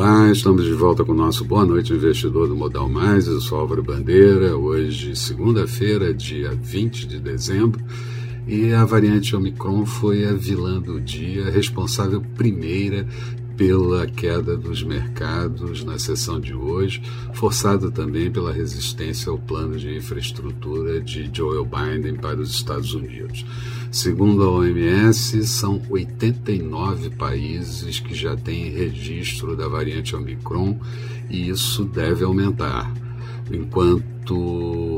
Olá, estamos de volta com o nosso Boa Noite Investidor do Modal Mais. Eu sou Álvaro Bandeira. Hoje, segunda-feira, dia 20 de dezembro, e a variante Omicron foi a vilã do dia, responsável primeira pela queda dos mercados na sessão de hoje, forçado também pela resistência ao plano de infraestrutura de Joe Biden para os Estados Unidos. Segundo a OMS, são 89 países que já têm registro da variante Omicron e isso deve aumentar. Enquanto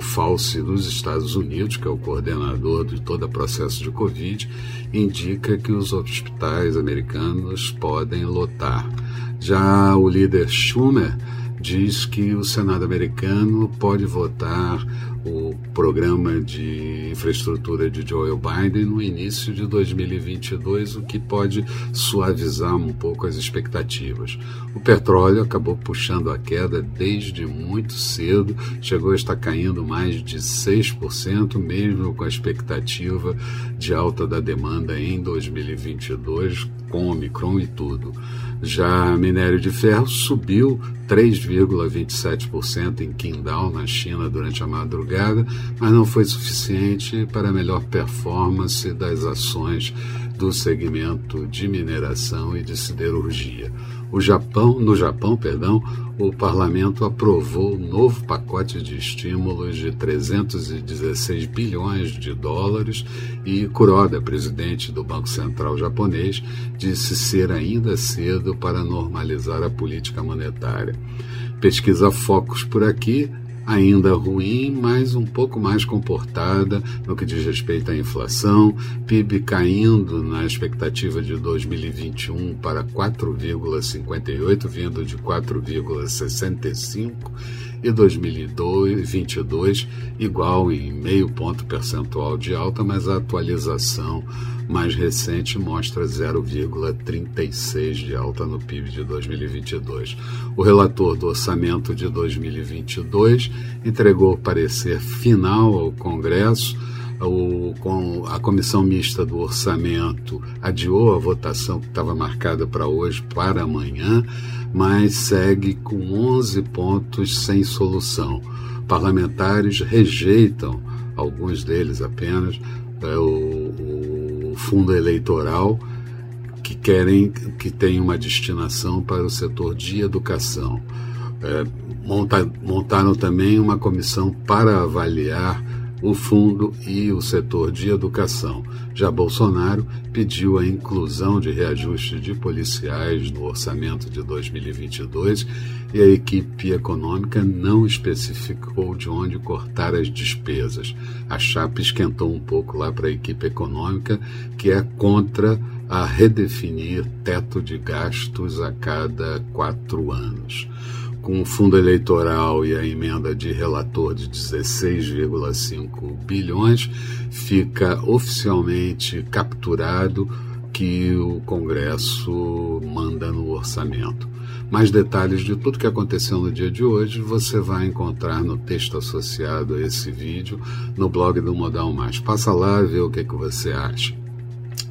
Fauci dos Estados Unidos, que é o coordenador de todo o processo de Covid, indica que os hospitais americanos podem lotar. Já o líder Schumer diz que o Senado americano pode votar o programa de infraestrutura de Joe Biden no início de 2022, o que pode suavizar um pouco as expectativas. O petróleo acabou puxando a queda desde muito cedo, chegou a estar caindo mais de 6%, mesmo com a expectativa de alta da demanda em 2022, com Omicron e tudo. Já minério de ferro subiu 3,27% em Qingdao, na China, durante a madrugada, mas não foi suficiente para a melhor performance das ações do segmento de mineração e de siderurgia. O Japão, no Japão, perdão, o parlamento aprovou um novo pacote de estímulos de 316 bilhões de dólares e Kuroda, presidente do Banco Central japonês, disse ser ainda cedo para normalizar a política monetária. Pesquisa Focus por aqui ainda ruim, mas um pouco mais comportada no que diz respeito à inflação, PIB caindo na expectativa de 2021 para 4,58, vindo de 4,65 e 2022 igual em meio ponto percentual de alta, mas a atualização mais recente mostra 0,36 de alta no PIB de 2022. O relator do orçamento de 2022 entregou parecer final ao Congresso. O, com a comissão mista do orçamento adiou a votação que estava marcada para hoje para amanhã mas segue com 11 pontos sem solução. Parlamentares rejeitam, alguns deles apenas, é, o, o fundo eleitoral que querem que tenha uma destinação para o setor de educação. É, monta, montaram também uma comissão para avaliar o fundo e o setor de educação. Já Bolsonaro pediu a inclusão de reajuste de policiais no orçamento de 2022 e a equipe econômica não especificou de onde cortar as despesas. A chapa esquentou um pouco lá para a equipe econômica, que é contra a redefinir teto de gastos a cada quatro anos com o fundo eleitoral e a emenda de relator de 16,5 bilhões, fica oficialmente capturado que o Congresso manda no orçamento. Mais detalhes de tudo que aconteceu no dia de hoje você vai encontrar no texto associado a esse vídeo no blog do Modal Mais. Passa lá e vê o que, que você acha.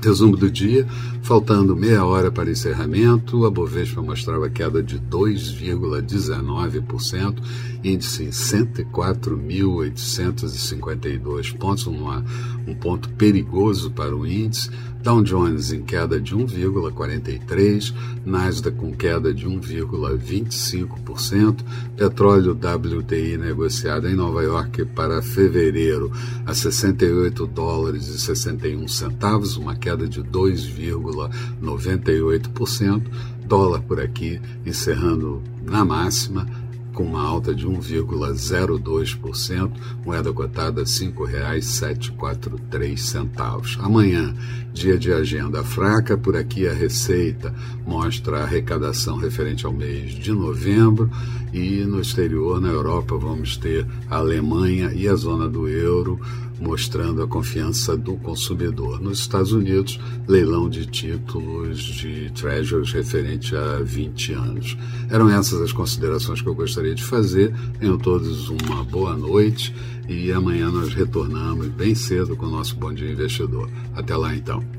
Resumo do dia: faltando meia hora para encerramento, a Bovespa mostrava queda de 2,19%, índice em 104.852 pontos, uma, um ponto perigoso para o índice. Dow Jones em queda de 1,43%, Nasdaq com queda de 1,25%, petróleo WTI negociado em Nova York para fevereiro a 68 dólares e 61 centavos, uma queda de 2,98%, dólar por aqui encerrando na máxima com uma alta de 1,02%, moeda cotada R$ 5,743. Amanhã, dia de agenda fraca, por aqui a Receita mostra a arrecadação referente ao mês de novembro e no exterior, na Europa, vamos ter a Alemanha e a zona do euro mostrando a confiança do consumidor. Nos Estados Unidos, leilão de títulos de treasuries referente a 20 anos. Eram essas as considerações que eu gostaria de fazer. Tenham todos uma boa noite e amanhã nós retornamos bem cedo com o nosso Bom Dia Investidor. Até lá então.